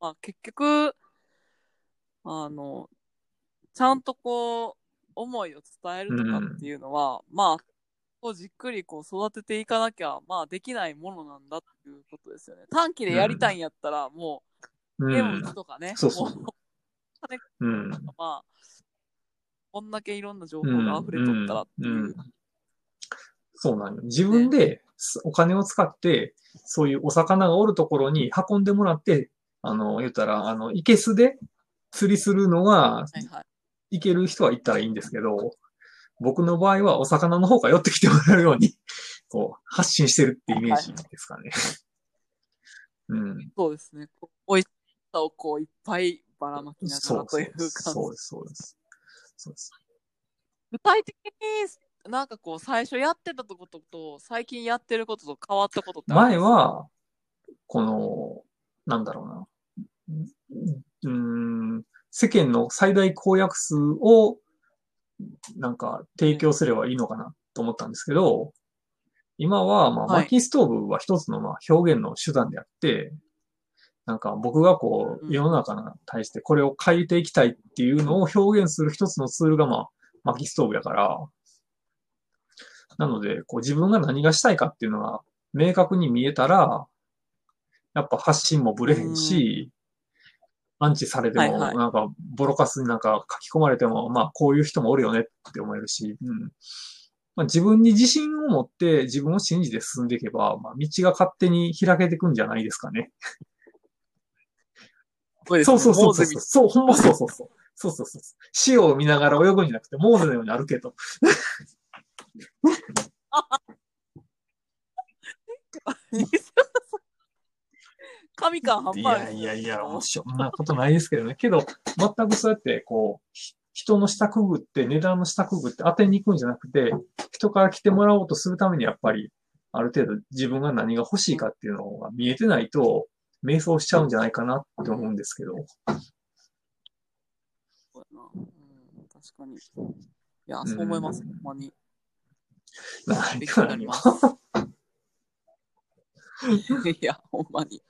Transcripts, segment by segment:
まあ結局、あの、ちゃんとこう、思いを伝えるとかっていうのは、まあ、こうじっくりこう育てていかなきゃ、まあできないものなんだっていうことですよね。短期でやりたいんやったら、もう、うんゲーム打つとかね、そうそううん。まあ、こんだけいろんな情報が溢れとったらっていう。うんうんそうなんよ。自分でお金を使って、そういうお魚がおるところに運んでもらって、あの、言ったら、あの、いけすで釣りするのが、はいはい。いける人は行ったらいいんですけど、僕の場合はお魚の方が寄ってきてもらうように、こう、発信してるってイメージですかね。うん。そうですね。美味しさをこういっぱいばらまきながらという感じ。そうです、そうです。そうです。具体的になんかこう最初やってたことと最近やってることと変わったことってある前は、この、なんだろうな。うーん、世間の最大公約数を、なんか提供すればいいのかなと思ったんですけど、今は、まあ、はい。薪ストーブは一つのまあ表現の手段であって、なんか僕がこう、うん。世の中に対してこれを変えていきたいっていうのを表現する一つのツールがまあ、薪ストーブやから、なので、こう自分が何がしたいかっていうのが明確に見えたら、やっぱ発信もぶれへんし、アンチされても、はいはいなんか、ボロカスになんか書き込まれても、まあ、こういう人もおるよねって思えるし、うん。まあ、自分に自信を持って自分を信じて進んでいけば、まあ、道が勝手に開けていくんじゃないですかね。そうそうそうそうそう。そう、ほんまそうそうそう。そうそうそう。潮を見ながら泳ぐんじゃなくて、モーゼのように歩けと。神感半い端やいやいや、もうそんなことないですけどね。けど、全くそうやって、こう、ひ人の下くぐって、値段の下くぐって当てに行くんじゃなくて、人から来てもらおうとするためにやっぱり、ある程度自分が何が欲しいかっていうのが見えてないと、迷走しちゃうんじゃないかなって思うんですけど。そうやなうん、確かに。いや、そう思います、うんほんまに。何勉強になります。いや、ほんまに。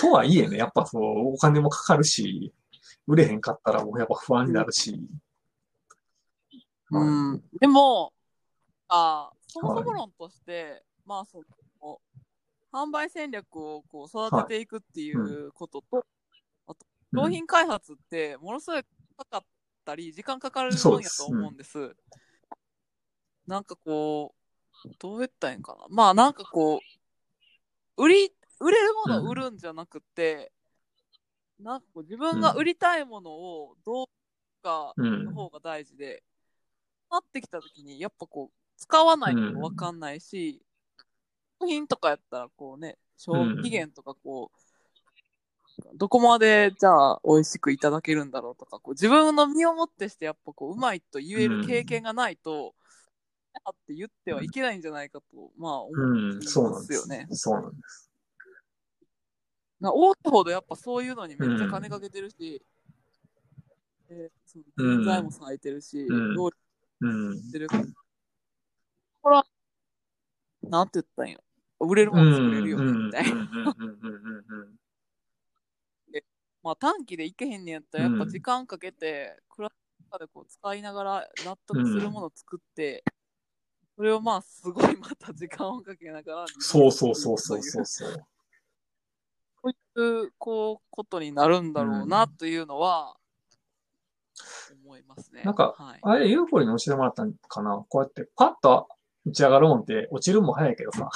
とはいえね、やっぱそう、お金もかかるし、売れへんかったらもうやっぱ不安になるし。うん。でも、あそもそも論として、まあ、その、販売戦略をこう育てていくっていうことと、あと、うん商品開発ってものすごいかかったり、時間かかるもんやと思うんです。なんかこう、どう言ったらいいんかな。まあなんかこう、売り、売れるものを売るんじゃなくて、なんかこう自分が売りたいものをどうかうん。の方が大事で、なってきた時に、やっぱこう、使わないとわかんないし、商品とかやったらこうね、賞味期限とかこう、どこまでじゃあ美味しくいただけるんだろうとか、こう自分の身をもってしてやっぱこう、うまいと言える経験がないと、あって言ってはいけないんじゃないかと、まあ思うん、いそうなんます。よね。そうなんです。な大手ほどやっぱそういうのにめっちゃ金かけてるし、でその人材も割いてるし、うん労力うん。してるから。これは、なんて言ったんや。売れるもの作れるよね、みたいな。うんうんうんうんうんうんまあ短期でいけへんねやったら、やっぱ時間かけて、クラスとかでこう使いながら納得するものを作って、それをまあすごいまた時間をかけながら。そうそうそうそうそうそう。こうこう、ことになるんだろうな、というのは、思いますね。なんかはい、あれ、ユーフォリに教えてもらったんかな？こうやってパッと打ち上がるもんって落ちるも早いけどさ、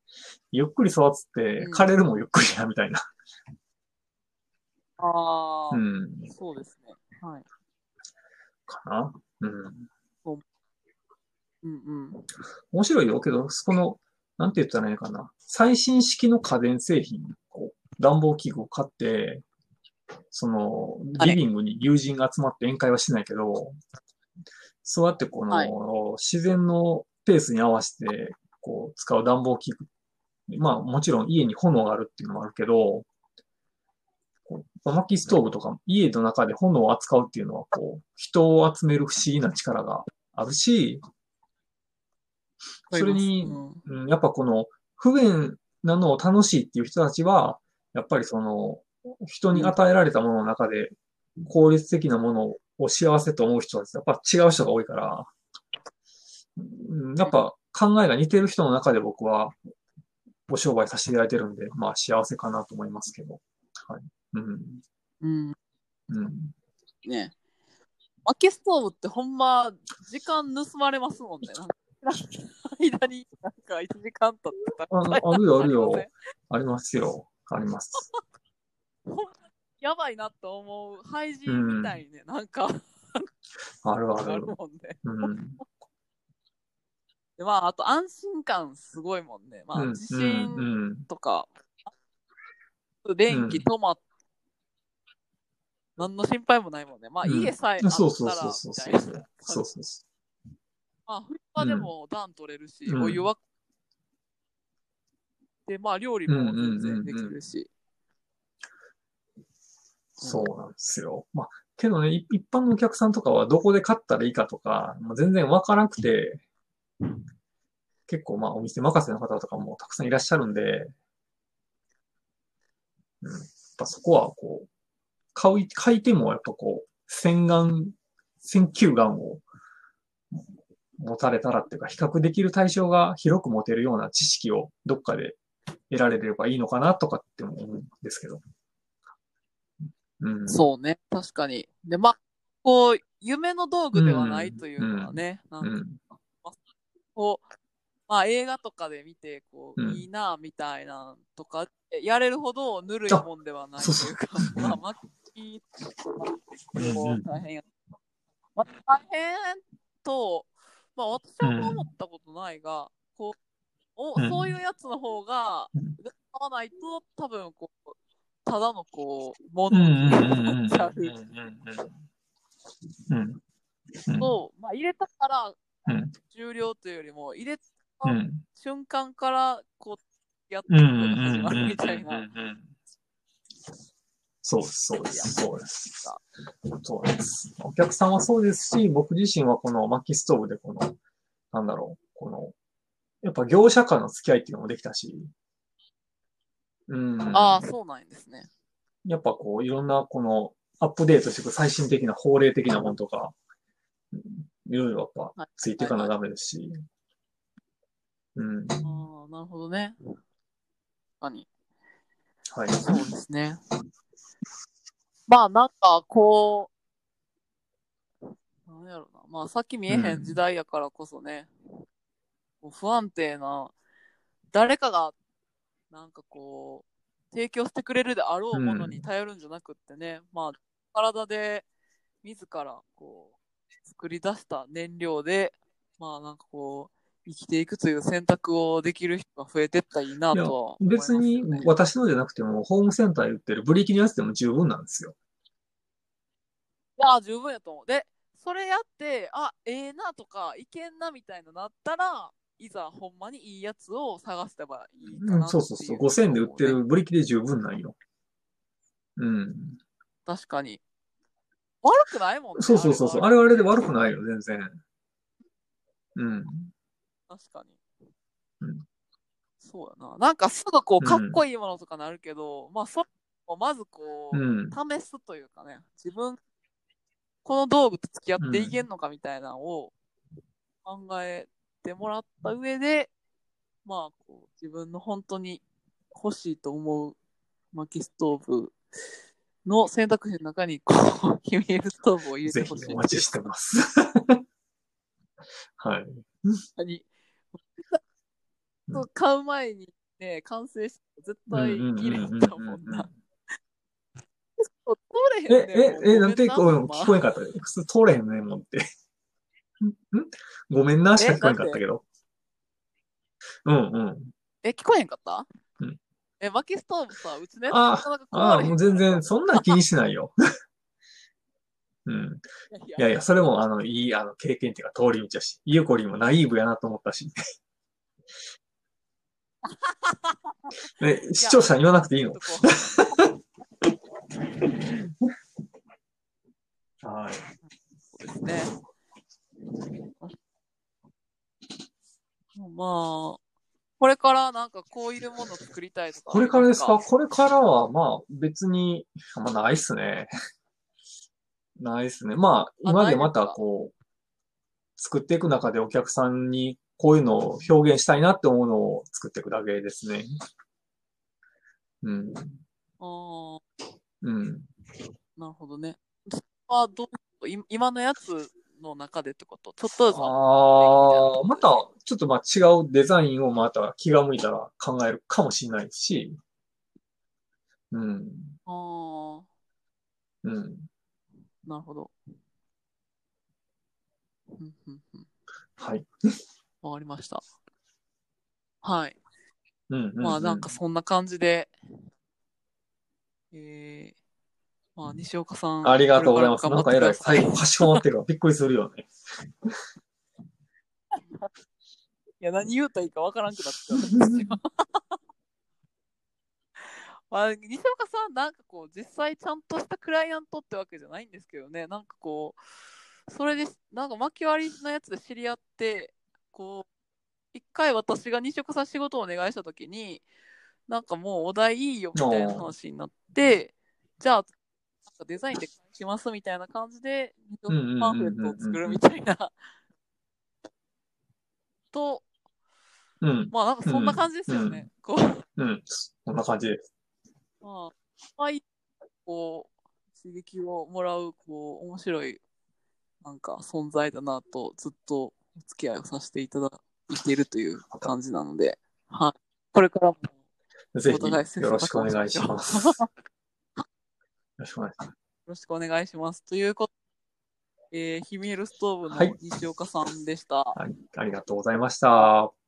ゆっくり育つってうん枯れるもゆっくりや、みたいな。ああ、うん。そうですね。はい。かな？うん。うんうん。面白いよけど、この、なんて言ったらいいのかな？最新式の家電製品、こう、暖房器具を買って、その、はいリビングに友人が集まって宴会はしないけど、そうやってこの、はい。自然のペースに合わせて、こう、使う暖房器具。まあ、もちろん家に炎があるっていうのもあるけど、こう薪ストーブとか家の中で炎を扱うっていうのは、こう、人を集める不思議な力があるし、それにうん。うん、やっぱこの不便なのを楽しいっていう人たちは、やっぱりその、人に与えられたものの中で、効率的なものを幸せと思う人はやっぱ違う人が多いから、うんやっぱ考えが似てる人の中で僕はご商売させていただいてるんで、まあ幸せかなと思いますけど。はい。うん。うん。うん。ね薪ストーブってほんま、時間盗まれますもんね。なんか 間に、なんか1時間経ってたあらあるよあるよありますよ。あります。やばいなと思う廃人みたいにね、なんかあるああるる。もんね。うん。でまあ、あと安心感すごいもんね。まあ、うん地震うんうんとか、電気止まっ、何の心配もないもんね。まあ、うん家さえあったら、そうそうそうそうそう。みたいなそうそうそまあ、冬場でも暖取れるし、うんお湯は、で、まあ、料理も全然できるし。う。そうなんですよ。まあ、けどね、い一般のお客さんとかはどこで買ったらいいかとか、まあ、全然わからなくて、結構まあお店任せの方とかもたくさんいらっしゃるんで、うん、やっぱそこはこう、買う、買い手もやっぱこう、洗顔、選球眼を持たれたらっていうか、比較できる対象が広く持てるような知識をどっかで得られればいいのかなとかっても思うんですけど。うん。そうね、確かに。で、まあ、こう、夢の道具ではないというのはね、なんかうん。こう、まあ映画とかで見て、こう、うんいいな、みたいなとか、やれるほどぬるいもんではないというか、うまあ、マッキーこうんうんう大変や。まあ、大変と、まあ私は思ったことないが、こう、おうんそういうやつの方が、うん買わないと、多分こう、ただのこう、もうんのになっちゃううんうまあ入れたからうん重量というよりも、入れたうん瞬間から、こう、やってうんうくんうん始まるうんみたいな。そうです、そうです、そうです。そうです。お客さんはそうですし、僕自身はこの薪ストーブでこの、なんだろう、この、やっぱ業者間の付き合いっていうのもできたし、うん。ああ、そうなんですね。やっぱこう、いろんなこの、アップデートしていく最新的な法令的なものとか、うんいろいろやっぱついていかなダメですし、うん。ああ、なるほどね。確かに。はい。そうですね。まあ、なんか、こう、なんやろな。まあ、さっき見えへん時代やからこそね、こう不安定な、誰かが、なんかこう、提供してくれるであろうものに頼るんじゃなくってね、まあ、体で、自ら、こう、作り出した燃料で、まあ、なんかこう、生きていくという選択をできる人が増えてったらいいなとは思います別に私のじゃなくても、ホームセンターで売ってるブリキのやつでも十分なんですよ。いや、十分やと思う。で、それやって、あ、ええなとか、いけんなみたいななったら、いざほんまにいいやつを探せばいいかう、なんそうそうそう。5000円で売ってるブリキで十分なんよ。うん。確かに。悪くないもんね。そうそうそうそう。あれはあれで悪くないよ、全然。うん。確かに。うんそうやな。なんかすぐこう、うんかっこいいものとかなるけど、まあ、それをまずこう、うん。試すというかね、自分、この道具と付き合っていけんのかみたいなのを考えてもらった上で、まあ、こう自分の本当に欲しいと思う薪ストーブの選択肢の中に、こう、ヒメールストーブを入れてほしい。お待ちしてます。はい。に。買う前にね、完成して絶対綺麗だもんな。通れへんねえ、え、え、なんて、聞こえんかった。普通通れへんねんもんって。ん？ん？ごめんな、しか聞こえんかったけど。うんうん。え、聞こえへんかった？うんえ、薪ストーブさ、うちのやつあなかなかあもう全然、そんなん気にしないよ。うん。いいやいや、それも、あの、いい、あの、経験っていうか、通り道やし、ゆうこりんもナイーブやなと思ったし。え、視聴者に言わなくていいのはい。そうですね。まあ、これからなんかこういうものを作りたいとか。これからですか？これからは、まあ、別に、まあ、ないっすね。ないっすね。まあ、あ今でまたこう、作っていく中でお客さんにこういうのを表現したいなって思うのを作っていくだけですね。うん。あーうん。なるほどね。はどうい今のやつの中でってことちょっとずつ。ああ、また、ちょっとまあ違うデザインをまた気が向いたら考えるかもしれないし、うん。あーうん。なるほど。うんうんうんはい。わかりました。はい。うんうん、うん。まあなんかそんな感じで、えー、まあ西岡さん。ありがとうございます。なんか偉い。最後、かしこまってるわ。びっくりするよね。いや、何言うたらいいかわからんくなってたんですよ。まあ、西岡さん、なんかこう、実際ちゃんとしたクライアントってわけじゃないんですけどね、なんかこう、それで、なんか巻き割りのやつで知り合って、こう、一回私が西岡さん仕事をお願いしたときに、なんかもうお題いいよみたいな話になって、じゃあ、かデザインで返しますみたいな感じで、んうんうんうんパンフレットを作るみたいな。と、うん。まあなんかそんな感じですよね。こう、うん。こんな感じです。まあ、はい、こう、刺激をもらう、こう、面白い、なんか存在だなと、ずっとお付き合いをさせていただいているという感じなので、はい。これからも、ぜひ、よろしくお願いします。よよろしくお願いします。ろしくお願いします。ということで、えー、ヒミエルストーブのはい西岡さんでした。はい。ありがとうございました。